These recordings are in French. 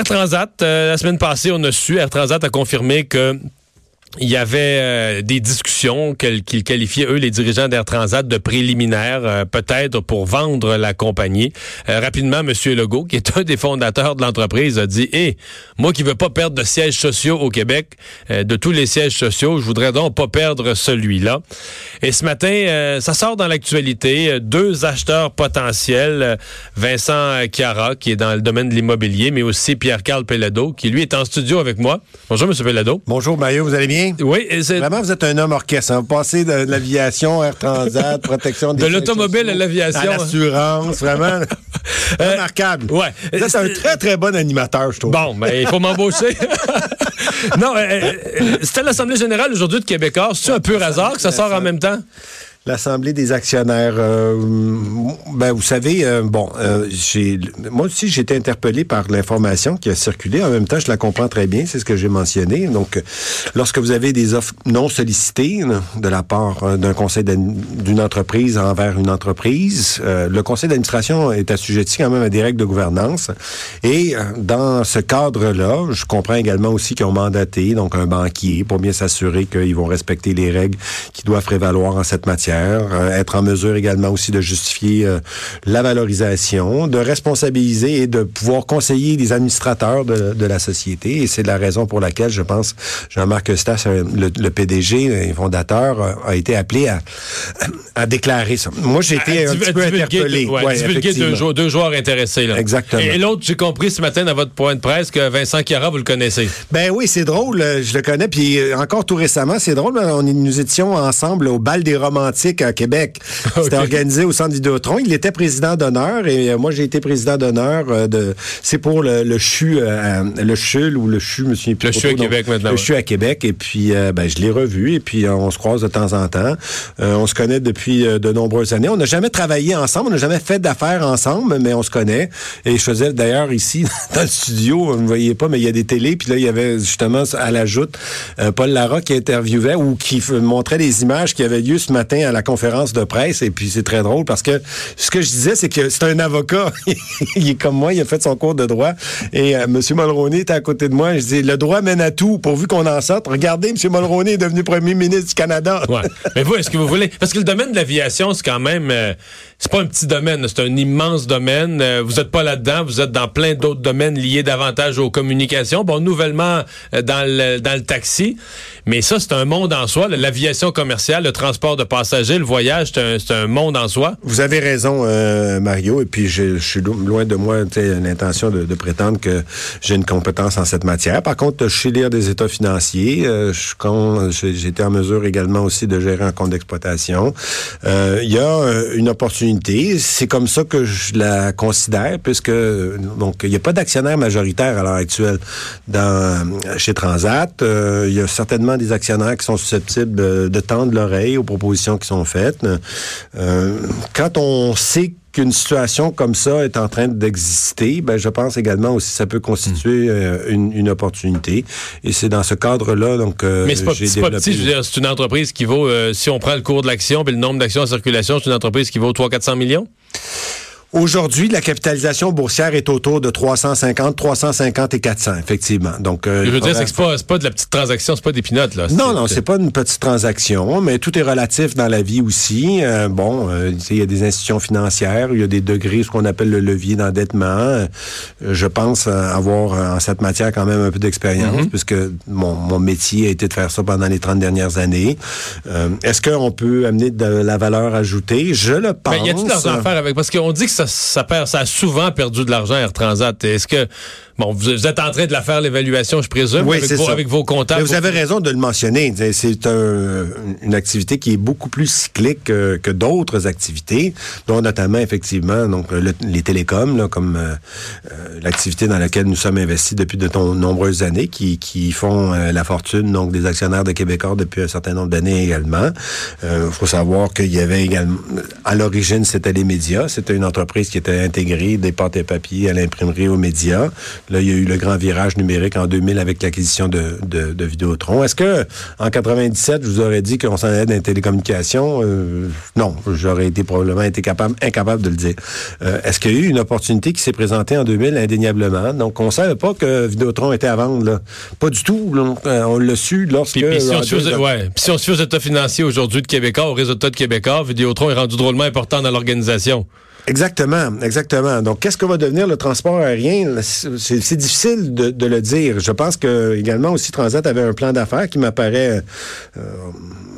Air Transat, euh, la semaine passée, on a su, Air Transat a confirmé que il y avait euh, des discussions qu'ils qualifiaient, eux, les dirigeants d'Air Transat, de préliminaires, euh, peut-être pour vendre la compagnie. Euh, rapidement, M. Legault, qui est un des fondateurs de l'entreprise, a dit, hé, moi qui veux pas perdre de sièges sociaux au Québec, de tous les sièges sociaux, je voudrais donc pas perdre celui-là. Et ce matin, ça sort dans l'actualité, deux acheteurs potentiels, Vincent Chiara, qui est dans le domaine de l'immobilier, mais aussi Pierre-Carl Pellado, qui lui est en studio avec moi. Bonjour, M. Pellado. Bonjour, Mario, vous allez bien? Oui. Vraiment, vous êtes un homme orchestre. Vous passez de, l'aviation, Air Transat, protection des De l'automobile à l'aviation. À l'assurance, vraiment. Euh, Remarquable. Ouais. Vous êtes un très, très bon animateur, je trouve. Bon, mais ben, il faut m'embaucher. non, euh, euh, c'était l'Assemblée générale aujourd'hui de Québécois. C'est un peu hasard que ça sort en même temps? L'Assemblée des actionnaires, euh, ben, vous savez, euh, bon, euh, moi aussi, j'ai été interpellé par l'information qui a circulé. En même temps, je la comprends très bien, c'est ce que j'ai mentionné. Donc, lorsque vous avez des offres non sollicitées de la part d'un conseil d'une entreprise envers une entreprise, le conseil d'administration est assujetti quand même à des règles de gouvernance. Et dans ce cadre-là, je comprends également aussi qu'ils ont mandaté donc un banquier pour bien s'assurer qu'ils vont respecter les règles qui doivent prévaloir en cette matière euh, être en mesure également aussi de justifier euh, la valorisation, de responsabiliser et de pouvoir conseiller les administrateurs de, la société. Et c'est la raison pour laquelle, je pense, Jean-Marc Stas, euh, le, PDG et fondateur, a été appelé à, à déclarer ça. Moi, j'ai été un petit peu interpellé. deux, joueurs, deux, joueurs intéressés. Là. Exactement. Et, l'autre, j'ai compris ce matin dans votre point de presse que Vincent Chiara, vous le connaissez. Ben oui, c'est drôle. Je le connais. Puis encore tout récemment, c'est drôle. On, nous étions ensemble au bal des romantiques à Québec. C'était organisé au centre Vidéotron. Il était président d'honneur et euh, moi j'ai été président d'honneur euh, de. C'est pour le, CHU, euh, le CHUL ou le CHU, monsieur. Le CHU à Québec maintenant. Le CHU à Québec et puis ben, je l'ai revu et puis on se croise de temps en temps. on se connaît depuis de nombreuses années. On n'a jamais travaillé ensemble, on n'a jamais fait d'affaires ensemble, mais on se connaît. Et je faisais d'ailleurs ici dans le studio, vous ne voyez pas, mais il y a des télés puis là il y avait justement à la joute Paul Lara qui interviewait ou qui montrait les images qui avaient lieu ce matin à la conférence de presse et puis c'est très drôle parce que ce que je disais, c'est que c'est un avocat. il est comme moi, il a fait son cours de droit et euh, M. Mulroney était à côté de moi. Je dis, le droit mène à tout pourvu qu'on en sorte. Regardez, M. Mulroney est devenu premier ministre du Canada. Mais vous, est-ce que vous voulez... Parce que le domaine de l'aviation, c'est quand même... Euh, c'est pas un petit domaine, c'est un immense domaine. Euh, vous êtes pas là-dedans, vous êtes dans plein d'autres domaines liés davantage aux communications. Bon, nouvellement dans le, dans le taxi. Mais ça, c'est un monde en soi. L'aviation commerciale, le transport de passagers, le voyage, c'est un, monde en soi. Vous avez raison, euh, Mario. Et puis, je, suis loin de moi l'intention de, prétendre que j'ai une compétence en cette matière. Par contre, je sais lire des états financiers. Euh, été en mesure également aussi de gérer un compte d'exploitation. Euh, il y a une opportunité. C'est comme ça que je la considère, puisque donc il n'y a pas d'actionnaire majoritaire à l'heure actuelle chez Transat. il y a certainement des actionnaires qui sont susceptibles de tendre l'oreille aux propositions qui sont faites. Euh, quand on sait qu'une situation comme ça est en train d'exister, ben je pense également aussi que ça peut constituer hmm. euh, une, opportunité. Et c'est dans ce cadre-là donc euh, Mais c'est pas, pas petit, c'est une entreprise qui vaut, si on prend le cours de l'action, puis le nombre d'actions en circulation, c'est une entreprise qui vaut 300-400 millions? Aujourd'hui, la capitalisation boursière est autour de 350, 350 et 400, effectivement. Donc, euh, je veux dire, c'est que pas, pas de la petite transaction, c'est pas des pinottes, là. Non, non, c'est pas une petite transaction, mais tout est relatif dans la vie aussi. Euh, bon, euh, il y a des institutions financières, il y a des degrés, ce qu'on appelle le levier d'endettement. Euh, je pense avoir en cette matière quand même un peu d'expérience, mm-hmm. puisque mon, mon, métier a été de faire ça pendant les 30 dernières années. Est-ce qu'on peut amener de la valeur ajoutée? Je le pense. Mais y a-t-il de l'argent à faire avec? Parce qu'on dit que ça, perd, ça a souvent perdu de l'argent Air Transat. Est-ce que Bon, vous, vous êtes en train de la faire, l'évaluation, je présume, Oui, avec, vos, ça. avec vos comptables. Mais vous avez raison de le mentionner. C'est un- une activité qui est beaucoup plus cyclique que, que d'autres activités, dont notamment effectivement donc le- les télécoms, là, comme euh, euh, l'activité dans laquelle nous sommes investis depuis de nombreuses années, qui, qui font euh, la fortune donc des actionnaires de Québécois depuis un certain nombre d'années également. Il faut savoir qu'il y avait également, à l'origine, c'était les médias. C'était une entreprise qui était intégrée des pâtes et papiers à l'imprimerie aux médias. Là, il y a eu le grand virage numérique en 2000 avec l'acquisition de, de, de Vidéotron. Est-ce que en 97, je vous aurais dit qu'on s'en allait dans les télécommunications? Euh, non, j'aurais été probablement été capable, incapable de le dire. Euh, Est-ce qu'il y a eu une opportunité qui s'est présentée en 2000 indéniablement? Donc, on savait pas que Vidéotron était à vendre. Là. Pas du tout. là. Euh, on l'a su lorsque... Puis, puis si, on aux, ouais, puis si on se fie aux états financiers aujourd'hui de Québécois, au résultat de Québécois, Vidéotron est rendu drôlement important dans l'organisation. Exactement, exactement. Donc, qu'est-ce que va devenir le transport aérien? C'est difficile de, de le dire. Je pense que également aussi Transat avait un plan d'affaires qui m'apparaît euh,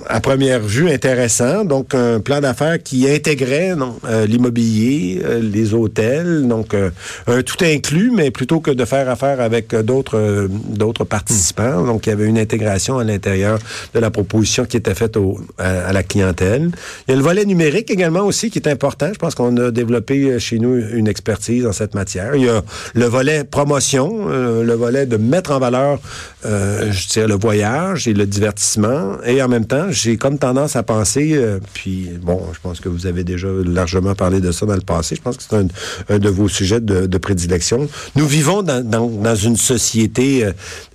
à première vue intéressant. Donc, un plan d'affaires qui intégrait euh, l'immobilier, euh, les hôtels, donc euh, un tout inclus, mais plutôt que de faire affaire avec d'autres d'autres participants. Donc, il y avait une intégration à l'intérieur de la proposition qui était faite au- à, à la clientèle. Il y a le volet numérique également aussi qui est important. Je pense qu'on a développé euh, chez nous une expertise en cette matière. Il y a le volet promotion, euh, le volet de mettre en valeur, euh, je dirais, le voyage et le divertissement. Et en même temps, j'ai comme tendance à penser, euh, puis bon, je pense que vous avez déjà largement parlé de ça dans le passé. Je pense que c'est un, un de vos sujets de, de prédilection. Nous vivons dans, dans, dans une société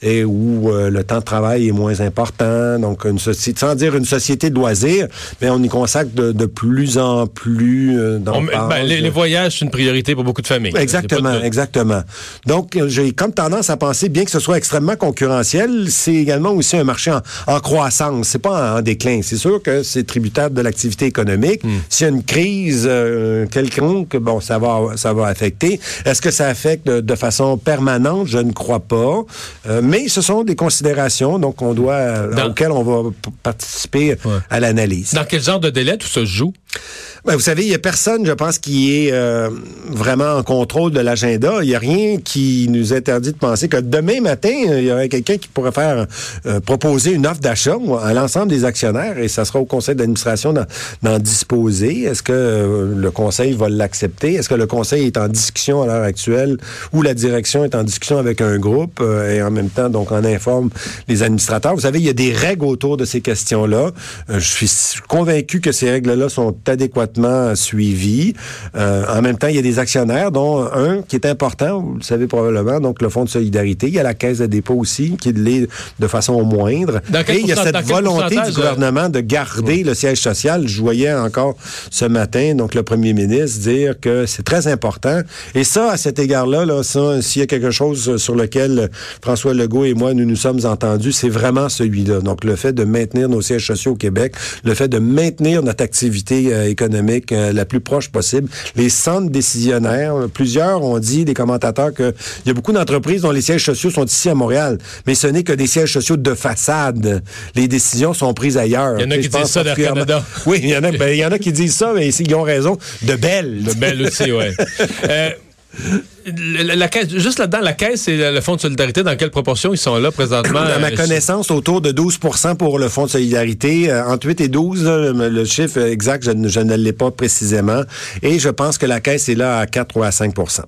et où le temps de travail est moins important. Donc, une société, sans dire une société de loisirs, mais on y consacre de, de plus en plus euh, On- ben, les, les voyages, c'est une priorité pour beaucoup de familles. Exactement, de- exactement. Donc, euh, j'ai comme tendance à penser, bien que ce soit extrêmement concurrentiel, c'est également aussi un marché en, en croissance. C'est pas en, en déclin. C'est sûr que c'est tributaire de l'activité économique. Hmm. S'il y a une crise euh, quelconque, bon, ça va, ça va affecter. Est-ce que ça affecte de, de façon permanente? Je ne crois pas. Euh, mais ce sont des considérations, donc, on doit, Dans- auxquelles on va participer Ouais. à l'analyse. Dans quel genre de délai tout ça se joue? Ben, vous savez, il y a personne, je pense, qui est euh, vraiment en contrôle de l'agenda. Il y a rien qui nous interdit de penser que demain matin, il y aurait quelqu'un qui pourrait faire euh, proposer une offre d'achat à l'ensemble des actionnaires et ça sera au conseil d'administration d'en- disposer. Est-ce que euh, le conseil va l'accepter? Est-ce que le conseil est en discussion à l'heure actuelle ou la direction est en discussion avec un groupe euh, et en même temps, donc, on informe les administrateurs? Vous savez, il y a des règles autour de ces questions-là. Euh, je suis convaincu que ces règles-là sont suivies. Euh, en même temps, il y a des actionnaires, dont un qui est important, vous le savez probablement, donc le Fonds de solidarité. Il y a la Caisse de dépôt aussi, qui l'est de façon moindre. Et il y a cette volonté du gouvernement de garder le siège social. Je voyais encore ce matin, donc le premier ministre dire que c'est très important. Et ça, à cet égard-là, là, s'il y a quelque chose sur lequel François Legault et moi, nous nous sommes entendus, c'est vraiment celui-là. Donc, le fait de maintenir nos sièges sociaux au Québec, le fait de maintenir notre activité euh, économique euh, la plus proche possible, les centres décisionnaires, euh, plusieurs ont dit, des commentateurs, qu'il y a beaucoup d'entreprises dont les sièges sociaux sont ici à Montréal, mais ce n'est que des sièges sociaux de façade. Les décisions sont prises ailleurs. Il y en a qui disent ça d'Air particulièrement- Canada. Oui, il y en a, ben, il y en a qui disent ça, mais ils ont raison. De belles. Le bel aussi, ouais. Euh, la, la caisse, juste là-dedans, la caisse et le Fonds de solidarité, dans quelle proportion ils sont là présentement? À ma connaissance, autour de 12% pour le Fonds de solidarité. Euh, entre 8 et 12, là, le, le chiffre exact, je, ne- je ne l'ai pas précisément. Et je pense que la caisse est là à 4 ou à 5%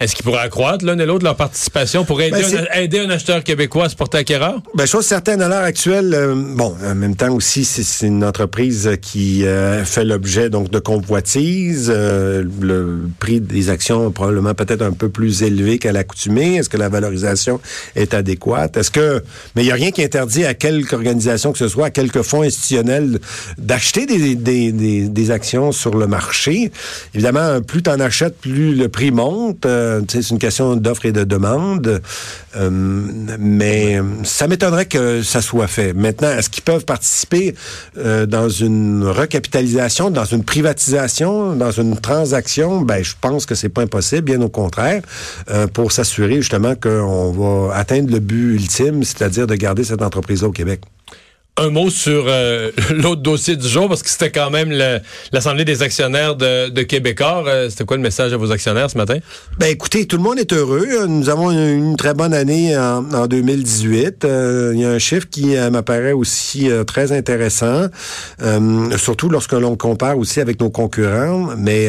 Est-ce qu'ils pourraient accroître l'un et l'autre leur participation pour aider, Ben, un, aider un acheteur québécois à se porter acquéreur? Ben, chose certaine à l'heure actuelle, euh, bon, en même temps aussi, c'est une entreprise qui euh, fait l'objet donc de convoitises. Euh, le prix des actions probablement peut-être un peu plus élevé qu'à l'accoutumée? Est-ce que la valorisation est adéquate? Est-ce que, mais il n'y a rien qui interdit à quelque organisation que ce soit, à quelques fonds institutionnels d'acheter des, des, des, actions sur le marché? Évidemment, plus tu en achètes, plus le prix monte. Euh, c'est une question d'offre et de demande. Euh, mais ça m'étonnerait que ça soit fait. Maintenant, est-ce qu'ils peuvent participer euh, dans une recapitalisation, dans une privatisation, dans une transaction? Ben, je pense que c'est pas impossible, bien au contraire, euh, pour s'assurer justement qu'on va atteindre le but ultime, c'est-à-dire de garder cette entreprise-là au Québec. Un mot sur euh, l'autre dossier du jour, parce que c'était quand même l'Assemblée des actionnaires de, de Québécois. Euh, c'était quoi le message à vos actionnaires ce matin? Ben écoutez, tout le monde est heureux. Nous avons une, très bonne année en, en 2018. Euh, il y a un chiffre qui m'apparaît aussi très intéressant, surtout lorsque l'on compare aussi avec nos concurrents. Mais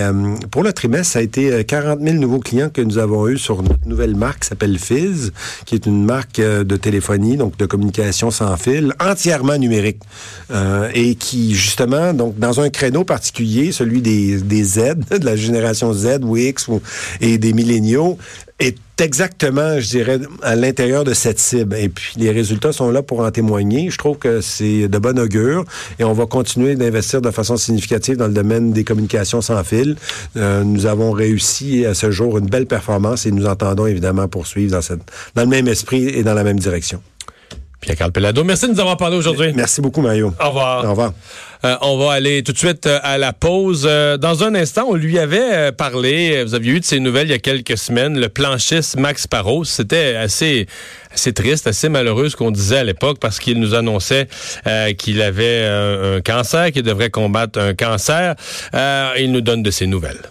pour le trimestre, ça a été 40 000 nouveaux clients que nous avons eus sur notre nouvelle marque qui s'appelle Fizz, qui est une marque de téléphonie, donc de communication sans fil, entièrement numérique euh, et qui justement donc dans un créneau particulier, celui des, des Z, de la génération Z ou X et des milléniaux est exactement, je dirais, à l'intérieur de cette cible. Et puis, les résultats sont là pour en témoigner. Je trouve que c'est de bon augure et on va continuer d'investir de façon significative dans le domaine des communications sans fil. Euh, nous avons réussi à ce jour une belle performance et nous entendons évidemment poursuivre dans, cette, dans le même esprit et dans la même direction. Pierre-Carl Pelado, merci de nous avoir parlé aujourd'hui. Merci beaucoup, Mario. Au revoir. Au revoir. Euh, on va aller tout de suite euh, à la pause. Euh, dans un instant, on lui avait parlé, vous aviez eu de ses nouvelles il y a quelques semaines, le planchiste Max Parros. C'était assez, assez triste, assez malheureux ce qu'on disait à l'époque parce qu'il nous annonçait qu'il avait un cancer, qu'il devrait combattre un cancer. il nous donne de ses nouvelles.